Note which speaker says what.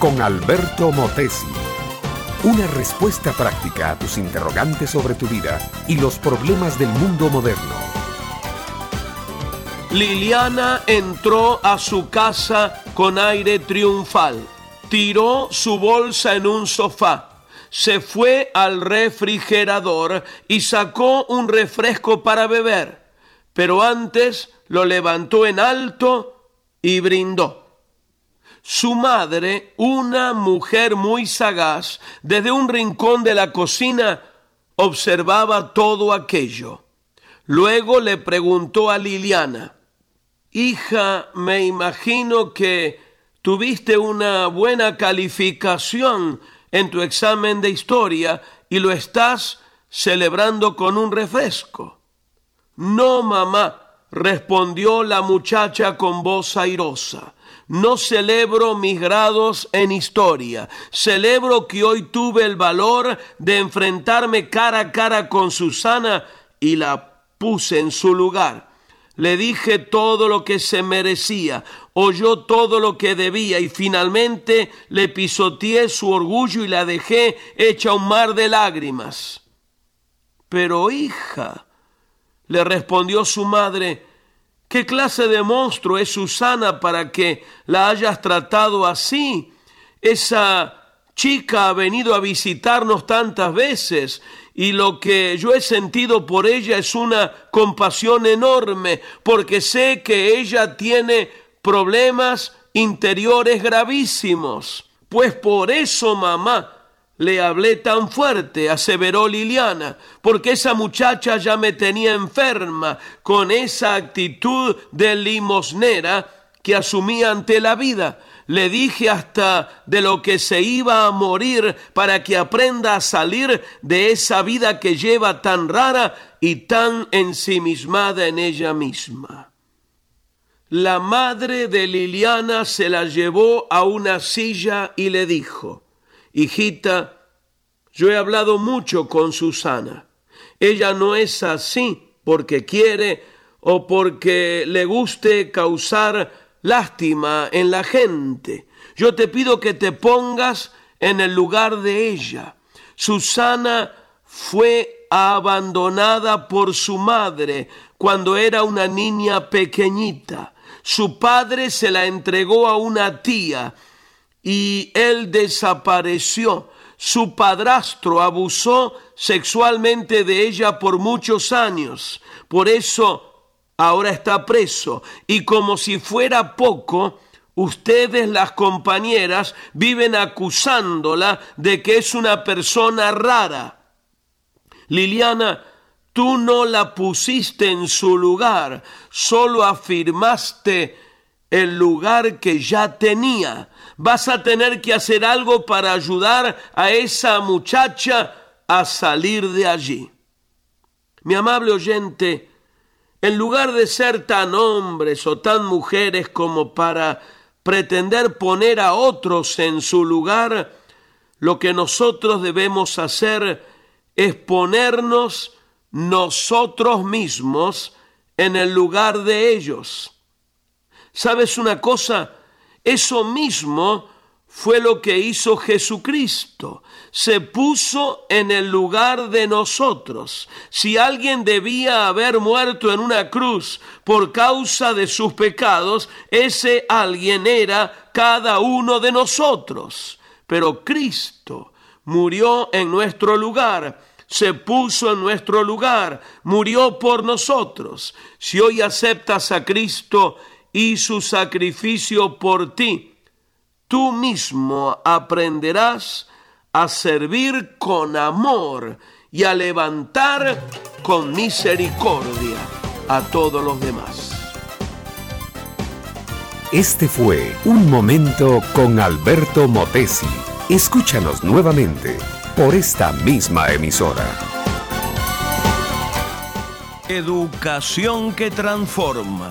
Speaker 1: con Alberto Motesi. Una respuesta práctica a tus interrogantes sobre tu vida y los problemas del mundo moderno.
Speaker 2: Liliana entró a su casa con aire triunfal. Tiró su bolsa en un sofá. Se fue al refrigerador y sacó un refresco para beber. Pero antes lo levantó en alto y brindó. Su madre, una mujer muy sagaz, desde un rincón de la cocina, observaba todo aquello. Luego le preguntó a Liliana, Hija, me imagino que tuviste una buena calificación en tu examen de historia y lo estás celebrando con un refresco. No, mamá, respondió la muchacha con voz airosa no celebro mis grados en historia. Celebro que hoy tuve el valor de enfrentarme cara a cara con Susana y la puse en su lugar. Le dije todo lo que se merecía, oyó todo lo que debía y finalmente le pisoteé su orgullo y la dejé hecha un mar de lágrimas. Pero hija, le respondió su madre, ¿Qué clase de monstruo es Susana para que la hayas tratado así? Esa chica ha venido a visitarnos tantas veces y lo que yo he sentido por ella es una compasión enorme porque sé que ella tiene problemas interiores gravísimos. Pues por eso, mamá, le hablé tan fuerte, aseveró Liliana, porque esa muchacha ya me tenía enferma con esa actitud de limosnera que asumía ante la vida. Le dije hasta de lo que se iba a morir para que aprenda a salir de esa vida que lleva tan rara y tan ensimismada en ella misma. La madre de Liliana se la llevó a una silla y le dijo, Hijita, yo he hablado mucho con Susana. Ella no es así porque quiere o porque le guste causar lástima en la gente. Yo te pido que te pongas en el lugar de ella. Susana fue abandonada por su madre cuando era una niña pequeñita. Su padre se la entregó a una tía y él desapareció. Su padrastro abusó sexualmente de ella por muchos años. Por eso ahora está preso. Y como si fuera poco, ustedes las compañeras viven acusándola de que es una persona rara. Liliana, tú no la pusiste en su lugar, solo afirmaste el lugar que ya tenía vas a tener que hacer algo para ayudar a esa muchacha a salir de allí. Mi amable oyente, en lugar de ser tan hombres o tan mujeres como para pretender poner a otros en su lugar, lo que nosotros debemos hacer es ponernos nosotros mismos en el lugar de ellos. ¿Sabes una cosa? Eso mismo fue lo que hizo Jesucristo. Se puso en el lugar de nosotros. Si alguien debía haber muerto en una cruz por causa de sus pecados, ese alguien era cada uno de nosotros. Pero Cristo murió en nuestro lugar se puso en nuestro lugar, murió por nosotros. Si hoy aceptas a Cristo y su sacrificio por ti, tú mismo aprenderás a servir con amor y a levantar con misericordia a todos los demás.
Speaker 1: Este fue Un Momento con Alberto Motesi. Escúchanos nuevamente por esta misma emisora.
Speaker 2: Educación que transforma